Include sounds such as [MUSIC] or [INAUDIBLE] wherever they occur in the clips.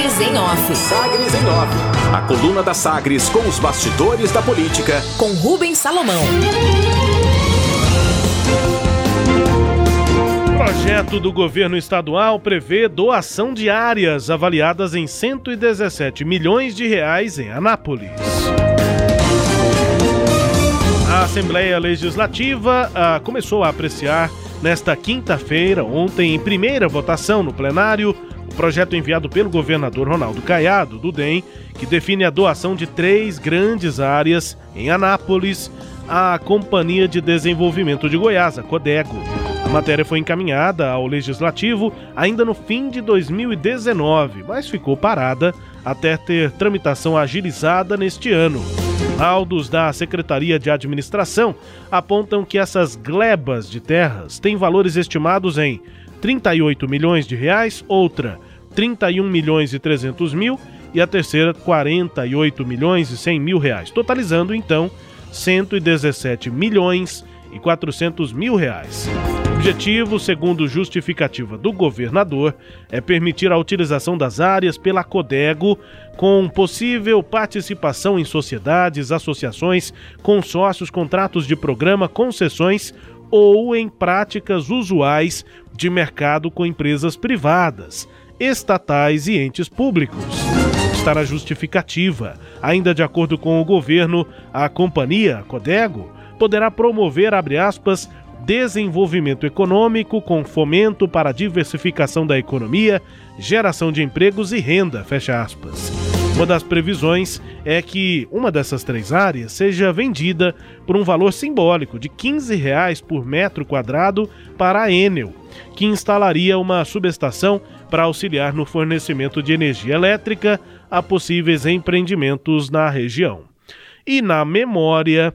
Sagres em Off. Sagres em Off. A coluna da Sagres com os bastidores da política. Com Rubens Salomão. Projeto do governo estadual prevê doação de áreas avaliadas em 117 milhões de reais em Anápolis. A Assembleia Legislativa ah, começou a apreciar nesta quinta-feira, ontem, em primeira votação no plenário, o projeto enviado pelo governador Ronaldo Caiado, do DEM, que define a doação de três grandes áreas em Anápolis à Companhia de Desenvolvimento de Goiás, a Codego. A matéria foi encaminhada ao Legislativo ainda no fim de 2019, mas ficou parada até ter tramitação agilizada neste ano. Laudos da Secretaria de Administração apontam que essas glebas de terras têm valores estimados em 38 milhões de reais, outra 31 milhões e 300 mil e a terceira 48 milhões e 100 mil reais, totalizando então 117 milhões e 400 mil reais. O objetivo, segundo justificativa do governador, é permitir a utilização das áreas pela Codego com possível participação em sociedades, associações, consórcios, contratos de programa, concessões ou em práticas usuais de mercado com empresas privadas, estatais e entes públicos. Está na justificativa. Ainda de acordo com o governo, a companhia, Codego, poderá promover, abre aspas, desenvolvimento econômico com fomento para a diversificação da economia, geração de empregos e renda, fecha aspas. Uma das previsões é que uma dessas três áreas seja vendida por um valor simbólico de 15 reais por metro quadrado para a Enel, que instalaria uma subestação para auxiliar no fornecimento de energia elétrica a possíveis empreendimentos na região. E na memória,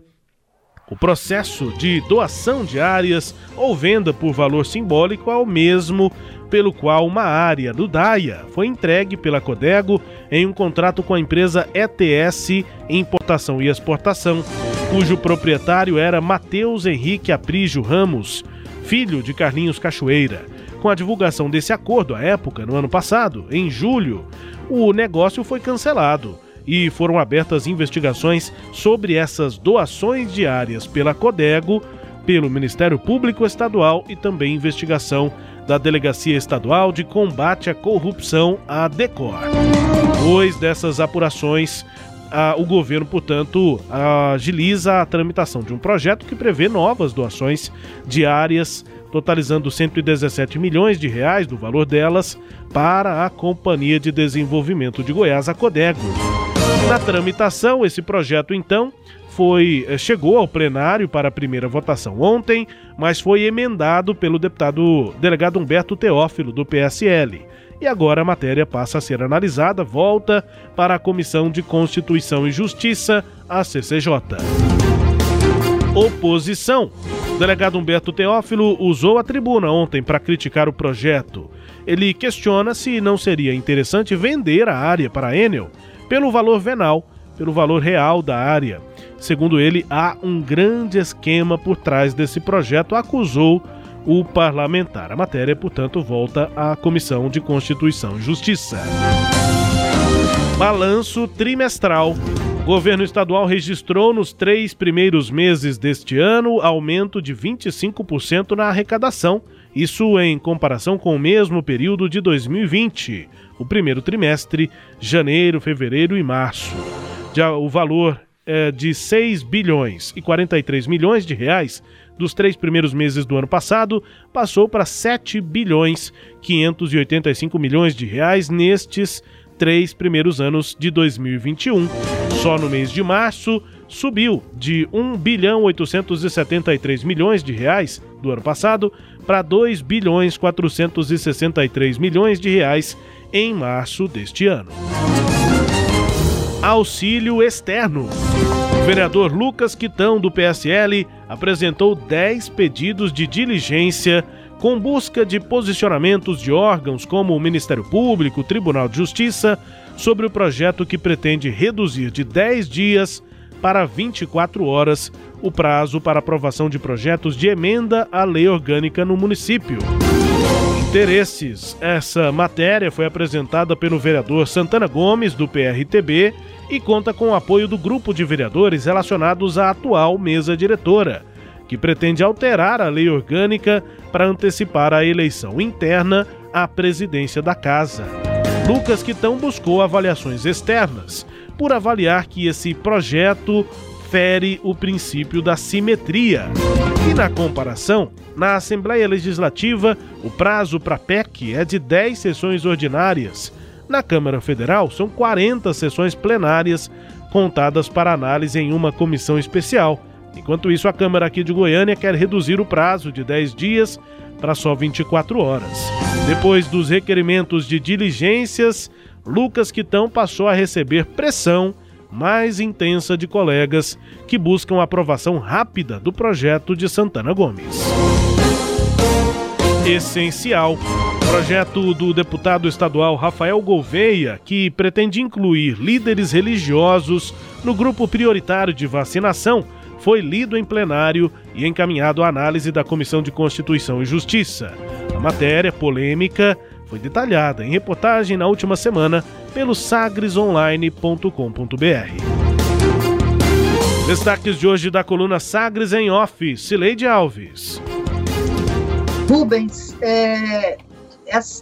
o processo de doação de áreas ou venda por valor simbólico é o mesmo pelo qual uma área do DAIA foi entregue pela Codego em um contrato com a empresa ETS Importação e Exportação, cujo proprietário era Matheus Henrique Aprígio Ramos, filho de Carlinhos Cachoeira. Com a divulgação desse acordo à época, no ano passado, em julho, o negócio foi cancelado e foram abertas investigações sobre essas doações diárias pela Codego, pelo Ministério Público Estadual e também investigação da Delegacia Estadual de Combate à Corrupção, a DECOR. Depois dessas apurações, o governo, portanto, agiliza a tramitação de um projeto que prevê novas doações diárias, totalizando 117 milhões de reais do valor delas para a Companhia de Desenvolvimento de Goiás, a Codego. Na tramitação, esse projeto então foi eh, chegou ao plenário para a primeira votação ontem, mas foi emendado pelo deputado delegado Humberto Teófilo do PSL. E agora a matéria passa a ser analisada, volta para a Comissão de Constituição e Justiça, a CCJ. Oposição. O delegado Humberto Teófilo usou a tribuna ontem para criticar o projeto. Ele questiona se não seria interessante vender a área para a Enel pelo valor venal, pelo valor real da área. Segundo ele, há um grande esquema por trás desse projeto, acusou o parlamentar. A matéria, portanto, volta à Comissão de Constituição e Justiça. Balanço trimestral. Governo estadual registrou nos três primeiros meses deste ano aumento de 25% na arrecadação, isso em comparação com o mesmo período de 2020 o primeiro trimestre, janeiro, fevereiro e março. Já o valor é de 6 bilhões e 43 milhões de reais dos três primeiros meses do ano passado passou para 7 bilhões 585 milhões de reais nestes três primeiros anos de 2021. Só no mês de março subiu de 1 bilhão 873 milhões de reais do ano passado para 2 bilhões 463 milhões de reais em março deste ano. Auxílio externo. O vereador Lucas Quitão, do PSL, apresentou 10 pedidos de diligência com busca de posicionamentos de órgãos como o Ministério Público, o Tribunal de Justiça, sobre o projeto que pretende reduzir de 10 dias para 24 horas o prazo para aprovação de projetos de emenda à lei orgânica no município interesses. Essa matéria foi apresentada pelo vereador Santana Gomes, do PRTB, e conta com o apoio do grupo de vereadores relacionados à atual mesa diretora, que pretende alterar a lei orgânica para antecipar a eleição interna à presidência da casa. Lucas Quitão buscou avaliações externas por avaliar que esse projeto fere o princípio da simetria. E na comparação, na Assembleia Legislativa, o prazo para PEC é de 10 sessões ordinárias. Na Câmara Federal, são 40 sessões plenárias contadas para análise em uma comissão especial. Enquanto isso, a Câmara aqui de Goiânia quer reduzir o prazo de 10 dias para só 24 horas. Depois dos requerimentos de diligências, Lucas Quitão passou a receber pressão mais intensa de colegas que buscam aprovação rápida do projeto de Santana Gomes. Essencial. Projeto do deputado estadual Rafael Gouveia, que pretende incluir líderes religiosos no grupo prioritário de vacinação, foi lido em plenário e encaminhado à análise da Comissão de Constituição e Justiça. A matéria polêmica foi detalhada em reportagem na última semana pelo sagresonline.com.br. Destaques de hoje da coluna Sagres em Off, Cileide Alves. Rubens, é,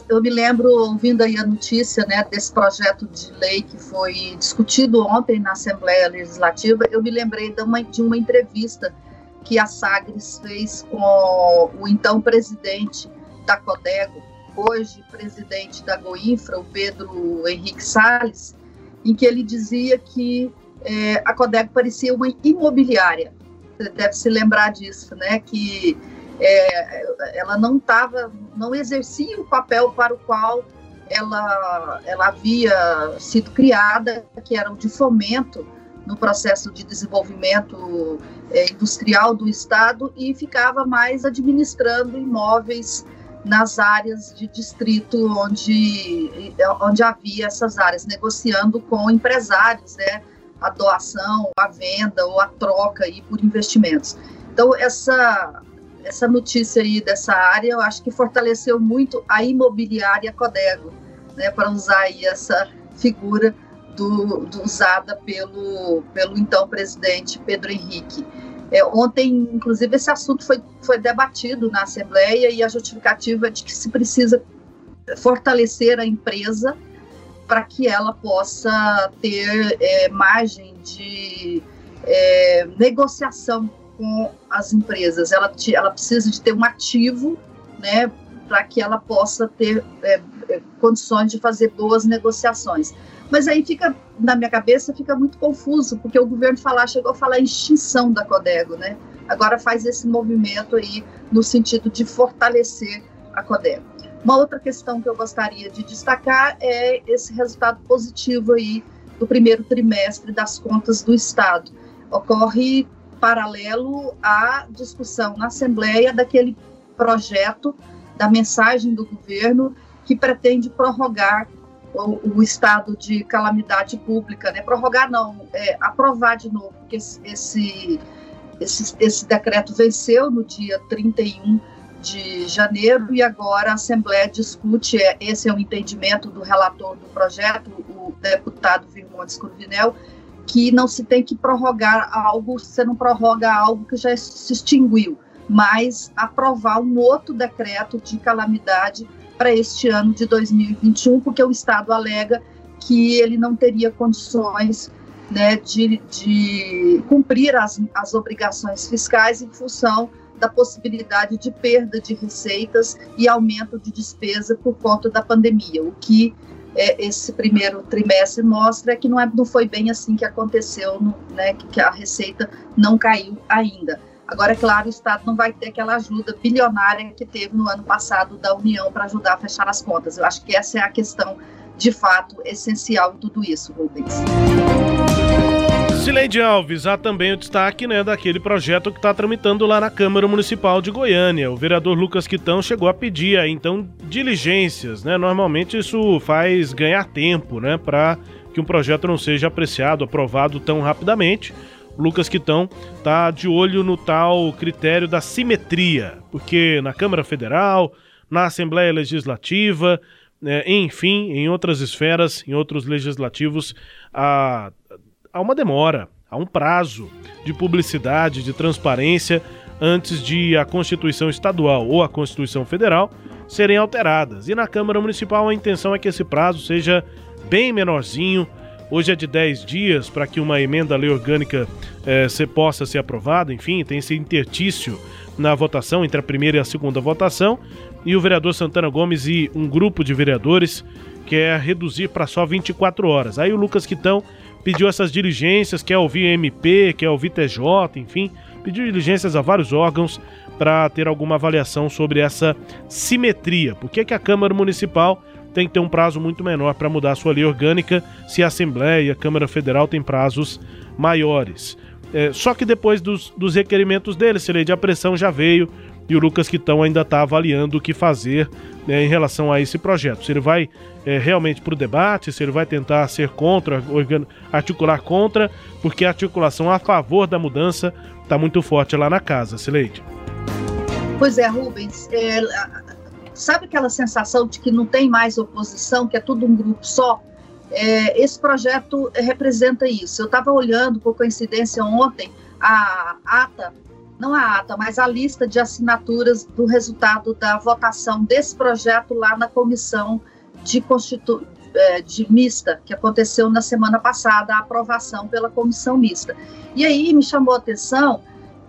eu me lembro ouvindo aí a notícia né, desse projeto de lei que foi discutido ontem na Assembleia Legislativa, eu me lembrei de uma, de uma entrevista que a Sagres fez com o então presidente da Codego, hoje presidente da Goinfra, o Pedro Henrique Salles, em que ele dizia que é, a Codego parecia uma imobiliária. Você deve se lembrar disso, né? Que é, ela não estava, não exercia o papel para o qual ela, ela havia sido criada, que era o de fomento no processo de desenvolvimento é, industrial do Estado e ficava mais administrando imóveis nas áreas de distrito onde, onde havia essas áreas, negociando com empresários, né, a doação, a venda ou a troca aí por investimentos. Então, essa, essa notícia aí dessa área, eu acho que fortaleceu muito a imobiliária Codego, né, para usar aí essa figura do, do, usada pelo, pelo então presidente Pedro Henrique. É, ontem, inclusive, esse assunto foi, foi debatido na Assembleia e a justificativa é de que se precisa fortalecer a empresa para que ela possa ter é, margem de é, negociação com as empresas. Ela, ela precisa de ter um ativo, né, para que ela possa ter é, é, condições de fazer boas negociações. Mas aí fica, na minha cabeça, fica muito confuso, porque o governo falar, chegou a falar em extinção da Codego, né? Agora faz esse movimento aí no sentido de fortalecer a Codego. Uma outra questão que eu gostaria de destacar é esse resultado positivo aí do primeiro trimestre das contas do Estado. Ocorre paralelo à discussão na Assembleia daquele projeto da mensagem do governo que pretende prorrogar o, o, estado de calamidade pública, né? Prorrogar não, é, aprovar de novo, porque esse, esse, esse, esse decreto venceu no dia 31 de janeiro e agora a Assembleia discute, é, esse é o entendimento do relator do projeto, o deputado Virmontes Cruvinel, que não se tem que prorrogar algo, você não prorroga algo que já se extinguiu, mas aprovar um outro decreto de calamidade para este ano de 2021, porque o Estado alega que ele não teria condições né, de, de cumprir as, as obrigações fiscais em função da possibilidade de perda de receitas e aumento de despesa por conta da pandemia, o que é, esse primeiro trimestre mostra que não, é, não foi bem assim que aconteceu, no, né, que, que a receita não caiu ainda. Agora, é claro, o Estado não vai ter aquela ajuda bilionária que teve no ano passado da União para ajudar a fechar as contas. Eu acho que essa é a questão, de fato, essencial em tudo isso, Rubens. Sileide Alves, há também o destaque né, daquele projeto que está tramitando lá na Câmara Municipal de Goiânia. O vereador Lucas Quitão chegou a pedir, então, diligências. Né? Normalmente isso faz ganhar tempo né, para que um projeto não seja apreciado, aprovado tão rapidamente. Lucas Quitão tá de olho no tal critério da simetria, porque na Câmara Federal, na Assembleia Legislativa, é, enfim, em outras esferas, em outros legislativos, há, há uma demora, há um prazo de publicidade, de transparência antes de a Constituição Estadual ou a Constituição Federal serem alteradas. E na Câmara Municipal a intenção é que esse prazo seja bem menorzinho. Hoje é de 10 dias para que uma emenda à lei orgânica eh, se, possa ser aprovada. Enfim, tem esse intertício na votação entre a primeira e a segunda votação. E o vereador Santana Gomes e um grupo de vereadores quer reduzir para só 24 horas. Aí o Lucas Quitão pediu essas diligências, quer ouvir MP, quer ouvir TJ, enfim, pediu diligências a vários órgãos para ter alguma avaliação sobre essa simetria. Por que, que a Câmara Municipal tem que ter um prazo muito menor para mudar sua lei orgânica se a Assembleia e a Câmara Federal têm prazos maiores? É, só que depois dos, dos requerimentos dele, se lei de pressão já veio e o Lucas Quitão ainda está avaliando o que fazer né, em relação a esse projeto. Se ele vai é, realmente para o debate, se ele vai tentar ser contra, articular contra, porque a articulação a favor da mudança está muito forte lá na casa, Sileide. Pois é, Rubens. É, sabe aquela sensação de que não tem mais oposição, que é tudo um grupo só? É, esse projeto representa isso. Eu estava olhando, por coincidência, ontem, a ata, não a ata, mas a lista de assinaturas do resultado da votação desse projeto lá na comissão de, Constitu é, de mista, que aconteceu na semana passada, a aprovação pela comissão mista. E aí me chamou a atenção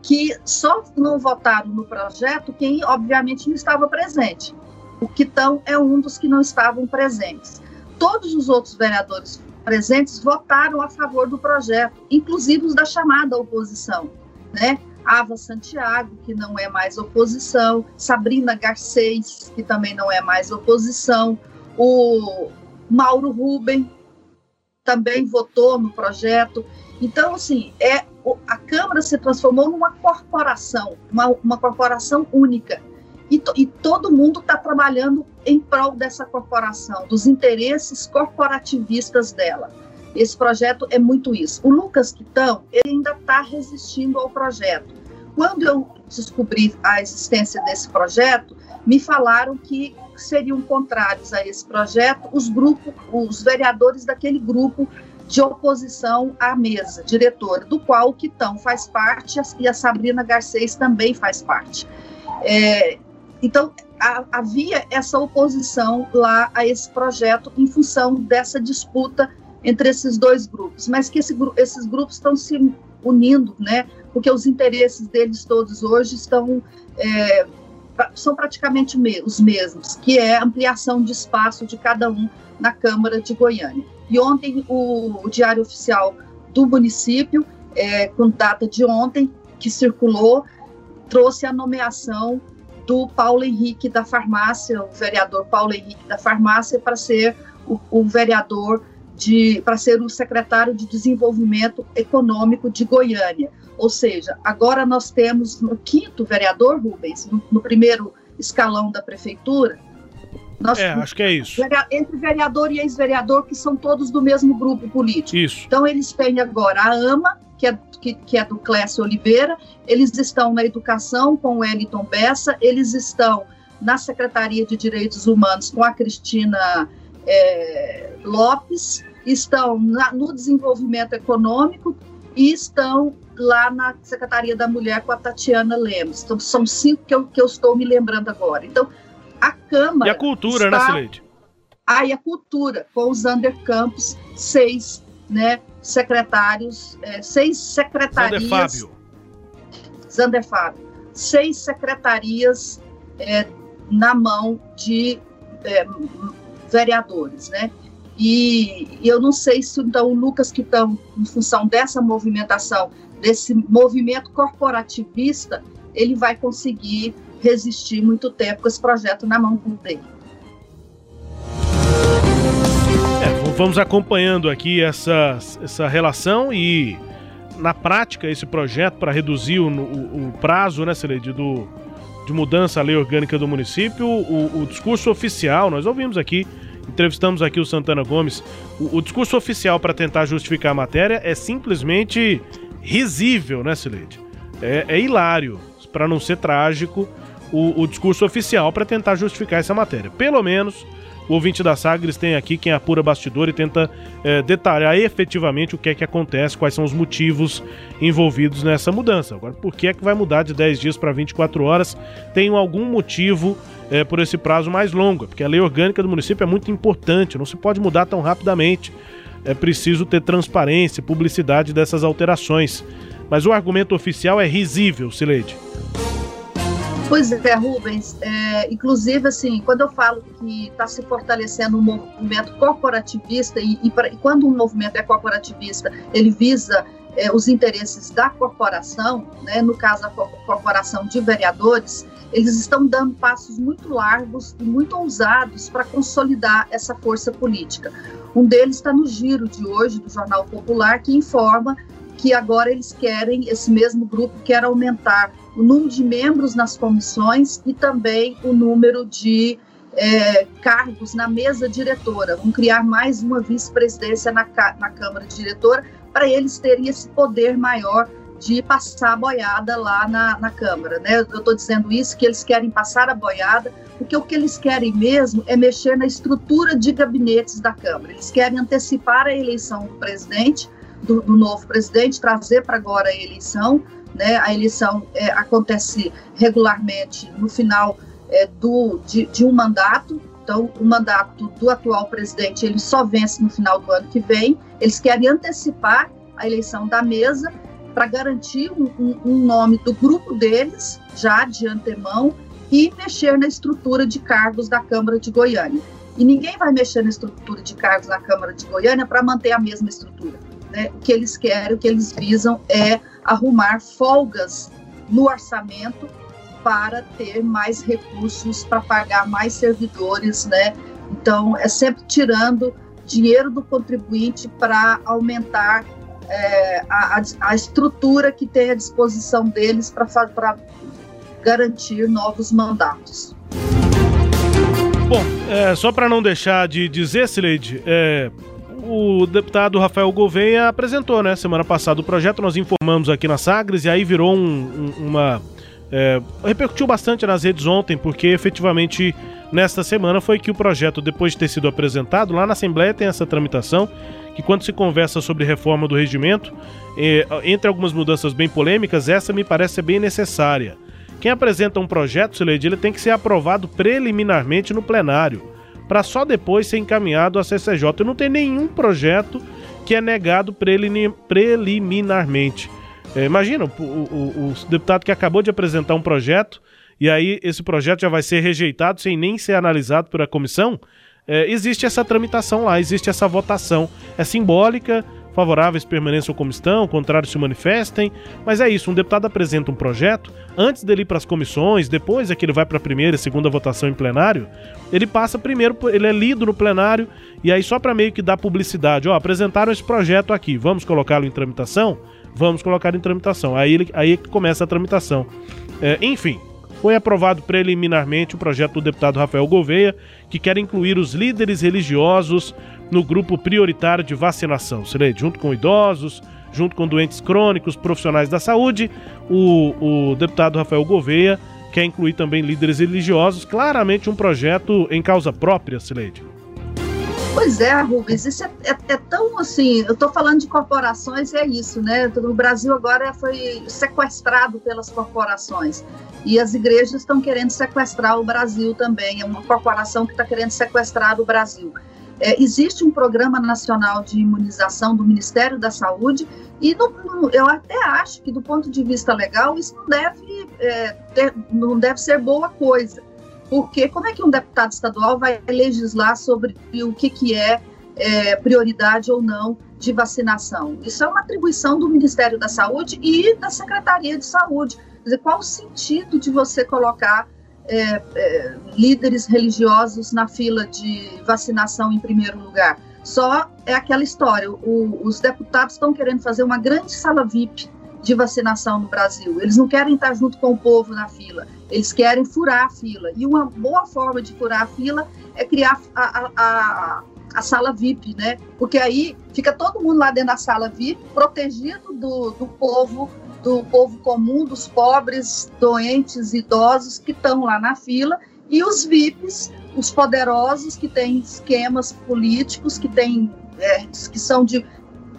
que só não votaram no projeto quem, obviamente, não estava presente. O Quitão é um dos que não estavam presentes. Todos os outros vereadores presentes votaram a favor do projeto, inclusive os da chamada oposição, né? Ava Santiago, que não é mais oposição, Sabrina Garcês, que também não é mais oposição, o Mauro Ruben também votou no projeto. Então, assim, é, a Câmara se transformou numa corporação, uma, uma corporação única. E, to, e todo mundo está trabalhando em prol dessa corporação, dos interesses corporativistas dela. Esse projeto é muito isso. O Lucas Quitão, ele ainda está resistindo ao projeto. Quando eu descobri a existência desse projeto, me falaram que seriam contrários a esse projeto os grupos, os vereadores daquele grupo de oposição à mesa diretora, do qual o Quitão faz parte e a Sabrina Garcês também faz parte. É, então, a, havia essa oposição lá a esse projeto em função dessa disputa entre esses dois grupos, mas que esse, esses grupos estão se unindo, né, porque os interesses deles todos hoje estão é, são praticamente os mesmos, que é ampliação de espaço de cada um na Câmara de Goiânia. E ontem o, o Diário Oficial do município, é, com data de ontem, que circulou, trouxe a nomeação do Paulo Henrique da Farmácia, o vereador Paulo Henrique da Farmácia, para ser o, o vereador para ser o secretário de Desenvolvimento Econômico de Goiânia. Ou seja, agora nós temos no quinto vereador, Rubens, no, no primeiro escalão da prefeitura. Nós, é, acho que é isso. Entre vereador e ex-vereador, que são todos do mesmo grupo político. Isso. Então, eles têm agora a AMA, que é, que, que é do Clécio Oliveira, eles estão na educação com o Eliton Bessa, eles estão na Secretaria de Direitos Humanos com a Cristina é, Lopes, estão na, no desenvolvimento econômico e estão lá na Secretaria da Mulher com a Tatiana Lemos. Então, são cinco que eu, que eu estou me lembrando agora. Então, a Câmara. E a cultura, né, está... né, Sileide? Ah, e a cultura, com os Zander Campos, seis né, secretários, é, seis secretarias. Zander Fábio. Zander Fábio. Seis secretarias é, na mão de é, vereadores, né? E, e eu não sei se então o Lucas que estão em função dessa movimentação, desse movimento corporativista, ele vai conseguir resistir muito tempo com esse projeto na mão dele. É, vamos acompanhando aqui essa, essa relação e, na prática, esse projeto para reduzir o, o, o, prazo, né, Celede, do, de mudança à lei orgânica do município, o, o discurso oficial, nós ouvimos aqui entrevistamos aqui o Santana Gomes. O, o discurso oficial para tentar justificar a matéria é simplesmente risível, né, Sileide? É, é hilário. Para não ser trágico, o, o discurso oficial para tentar justificar essa matéria. Pelo menos o ouvinte da Sagres tem aqui quem apura bastidor e tenta é, detalhar efetivamente o que é que acontece, quais são os motivos envolvidos nessa mudança. Agora, por que é que vai mudar de 10 dias para 24 horas? Tem algum motivo é, por esse prazo mais longo, porque a lei orgânica do município é muito importante, não se pode mudar tão rapidamente. É preciso ter transparência e publicidade dessas alterações. Mas o argumento oficial é risível, Sileide. Pois é, Rubens. É, inclusive, assim, quando eu falo que está se fortalecendo um movimento corporativista, e, e, pra, e, quando um movimento é corporativista, ele visa é, os interesses da corporação, né, no caso a corporação de vereadores, eles estão dando passos muito largos e muito ousados para consolidar essa força política. Um deles está no giro de hoje do Jornal Popular, que informa que agora eles querem, esse mesmo grupo quer aumentar o número de membros nas comissões e também o número de é, cargos na mesa diretora. Vão criar mais uma vice-presidência na, na Câmara Diretora para eles terem esse poder maior de passar a boiada lá na, na Câmara. Né? Eu estou dizendo isso, que eles querem passar a boiada, porque o que eles querem mesmo é mexer na estrutura de gabinetes da Câmara. Eles querem antecipar a eleição do presidente, do, do novo presidente, trazer para agora a eleição, né? A eleição é, acontece regularmente no final é, do, de, de, um mandato. Então, o mandato do atual presidente ele só vence no final do ano que vem. Eles querem antecipar a eleição da mesa para garantir um, um, um nome do grupo deles já de antemão e mexer na estrutura de cargos da Câmara de Goiânia. E ninguém vai mexer na estrutura de cargos da Câmara de Goiânia para manter a mesma estrutura. Né? O que eles querem, o que eles visam é arrumar folgas no orçamento para ter mais recursos para pagar mais servidores, né? Então, é sempre tirando dinheiro do contribuinte para aumentar é, a, a, estrutura que tem à disposição deles para garantir novos mandatos. Bom, é, só para não deixar de dizer, Sileide, é, o deputado Rafael Gouveia apresentou, né, semana passada o projeto, nós informamos aqui na Sagres e aí virou um, um, uma. É, repercutiu bastante nas redes ontem, porque efetivamente nesta semana foi que o projeto, depois de ter sido apresentado, lá na Assembleia tem essa tramitação, que quando se conversa sobre reforma do regimento, é, entre algumas mudanças bem polêmicas, essa me parece bem necessária. Quem apresenta um projeto, Sileide, ele tem que ser aprovado preliminarmente no plenário para só depois ser encaminhado à CCJ. E não tem nenhum projeto que é negado preliminarmente. É, imagina, o, o, o, deputado que acabou de apresentar um projeto e aí esse projeto já vai ser rejeitado sem nem ser analisado pela comissão. É, existe essa tramitação lá, existe essa votação. É simbólica, favoráveis permaneçam como estão, contrários se manifestem. Mas é isso, um deputado apresenta um projeto, antes dele ir para as comissões, depois é que ele vai para a primeira e segunda votação em plenário, ele passa primeiro, ele é lido no plenário, e aí só para meio que dar publicidade, ó, apresentaram esse projeto aqui, vamos colocá-lo em tramitação? Vamos colocar em tramitação. Aí, aí é que começa a tramitação. É, enfim, foi aprovado preliminarmente o projeto do deputado Rafael Gouveia, que quer incluir os líderes religiosos no grupo prioritário de vacinação. Sileide, junto com idosos, junto com doentes crônicos, profissionais da saúde, o, o deputado Rafael Gouveia quer incluir também líderes religiosos, claramente um projeto em causa própria, Sileide. Pois é, Rubens, isso é, é, é tão assim, eu estou falando de corporações, é isso, né? O Brasil agora foi sequestrado pelas corporações e as igrejas estão querendo sequestrar o Brasil também, é uma corporação que está querendo sequestrar o Brasil. É, existe um programa nacional de imunização do Ministério da Saúde e eu até acho que do ponto de vista legal isso não deve, é, ter, não deve ser boa coisa, porque como é que um deputado estadual vai legislar sobre o que, que é, é prioridade ou não de vacinação? Isso é uma atribuição do Ministério da Saúde e da Secretaria de Saúde. Quer dizer, qual o sentido de você colocar é, é, líderes religiosos na fila de vacinação em primeiro lugar. Só é aquela história: o, os deputados estão querendo fazer uma grande sala VIP de vacinação no Brasil. Eles não querem estar junto com o povo na fila, eles querem furar a fila. E uma boa forma de furar a fila é criar a, a, a, a sala VIP, né? Porque aí fica todo mundo lá dentro da sala VIP, protegido do, do povo do povo comum, dos pobres, doentes, idosos que estão lá na fila e os VIPs, os poderosos que têm esquemas políticos, que têm é, que são de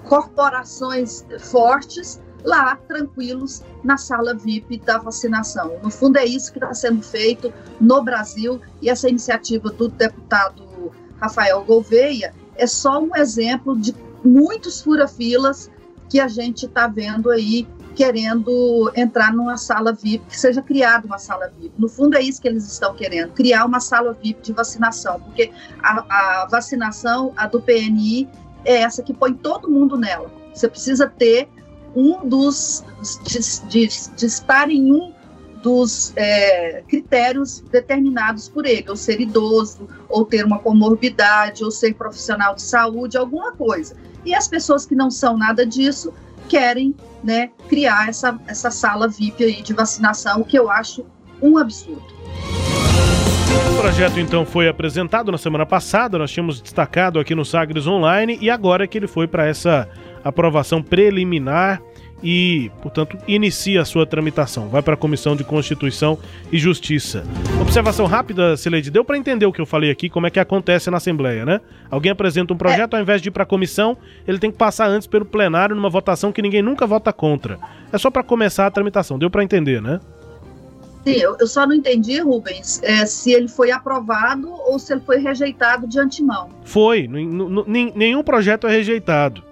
corporações fortes lá tranquilos na sala VIP da vacinação. No fundo é isso que está sendo feito no Brasil e essa iniciativa do deputado Rafael Gouveia é só um exemplo de muitos fura-filas que a gente está vendo aí querendo entrar numa sala VIP, que seja criada uma sala VIP. No fundo, é isso que eles estão querendo, criar uma sala VIP de vacinação, porque a, a vacinação, a do PNI, é essa que põe todo mundo nela. Você precisa ter um dos. de, de, de estar em um dos é, critérios determinados por ele, ou ser idoso, ou ter uma comorbidade, ou ser profissional de saúde, alguma coisa. E as pessoas que não são nada disso querem né, criar essa, essa sala VIP aí de vacinação, o que eu acho um absurdo. O projeto então foi apresentado na semana passada, nós tínhamos destacado aqui no Sagres Online e agora é que ele foi para essa aprovação preliminar e, portanto, inicia a sua tramitação. Vai para a Comissão de Constituição e Justiça. Observação rápida, Sileide, deu para entender o que eu falei aqui, como é que acontece na Assembleia, né? Alguém apresenta um projeto, ao invés de ir para a comissão, ele tem que passar antes pelo plenário numa votação que ninguém nunca vota contra. É só para começar a tramitação. Deu para entender, né? Sim, eu, eu, só não entendi, Rubens, é, se ele foi aprovado ou se ele foi rejeitado de antemão. Foi, nenhum projeto é rejeitado.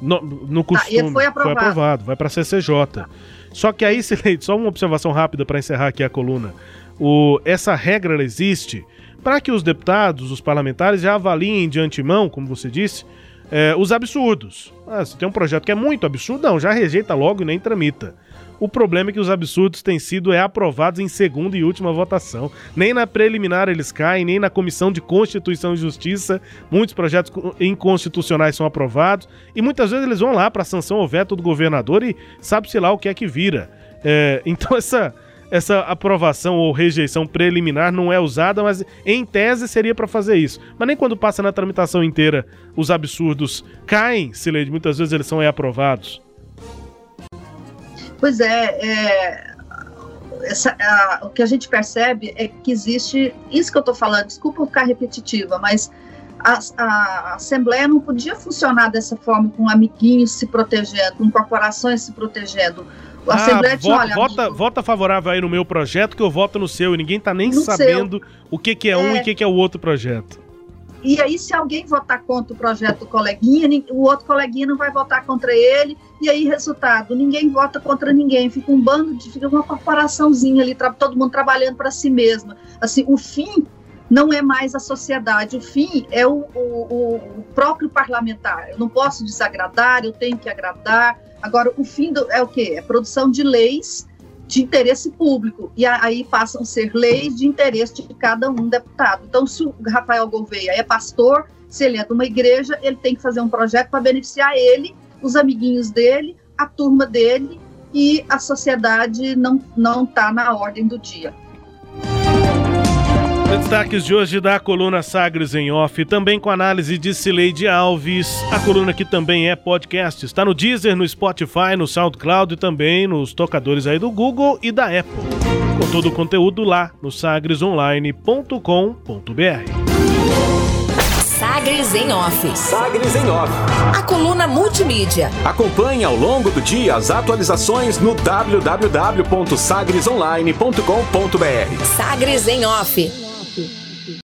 No, no tá, costume. Ah, foi, aprovado. foi aprovado. Vai para a CCJ. Só que aí, [LAUGHS] só uma observação rápida para encerrar aqui a coluna. O, essa regra existe para que os deputados, os parlamentares já avaliem de antemão, como você disse, é, os absurdos. Ah, se tem um projeto que é muito absurdo, não, já rejeita logo e nem tramita. O problema é que os absurdos têm sido é, aprovados em segunda e última votação. Nem na preliminar eles caem, nem na Comissão de Constituição e Justiça. Muitos projetos inconstitucionais são aprovados e muitas vezes eles vão lá para sanção ou veto do governador e sabe-se lá o que é que vira. É, então [LAUGHS] essa essa aprovação ou rejeição preliminar não é usada, mas em tese seria para fazer isso. Mas nem quando passa na tramitação inteira os absurdos caem, Sileide, muitas vezes eles são aprovados. Pois é, é essa, a, o que a gente percebe é que existe, isso que eu estou falando, desculpa ficar repetitiva, mas a, a, Assembleia não podia funcionar dessa forma, com amiguinhos se protegendo, com corporações se protegendo. A ah, Assembleia tinha, olha, vota, amigo, vota favorável aí no meu projeto que eu voto no seu e ninguém está nem sabendo seu. o que, que é, é um e o que, que é o outro projeto. E aí, se alguém votar contra o projeto do coleguinha, o outro coleguinha não vai votar contra ele, e aí, resultado, ninguém vota contra ninguém, fica um bando de, fica uma corporaçãozinha ali, todo mundo trabalhando para si mesma. Assim, o fim não é mais a sociedade, o fim é o, o, o, próprio parlamentar. Eu não posso desagradar, eu tenho que agradar. Agora, o fim do, é o quê? É produção de leis de interesse público, e aí passam a ser leis de interesse de cada um deputado. Então, se o Rafael Gouveia é pastor, se ele é de uma igreja, ele tem que fazer um projeto para beneficiar ele, os amiguinhos dele, a turma dele, e a sociedade não está na ordem do dia. Destaques de hoje da coluna Sagres em Off, também com análise de Cileide Alves. A coluna que também é podcast, está no Deezer, no Spotify, no SoundCloud e também nos tocadores aí do Google e da Apple. Com todo o conteúdo lá no sagresonline.com.br. Sagres em Off. Sagres em Off. A coluna multimídia. Acompanhe ao longo do dia as atualizações no www.sagresonline.com.br. Sagres em Off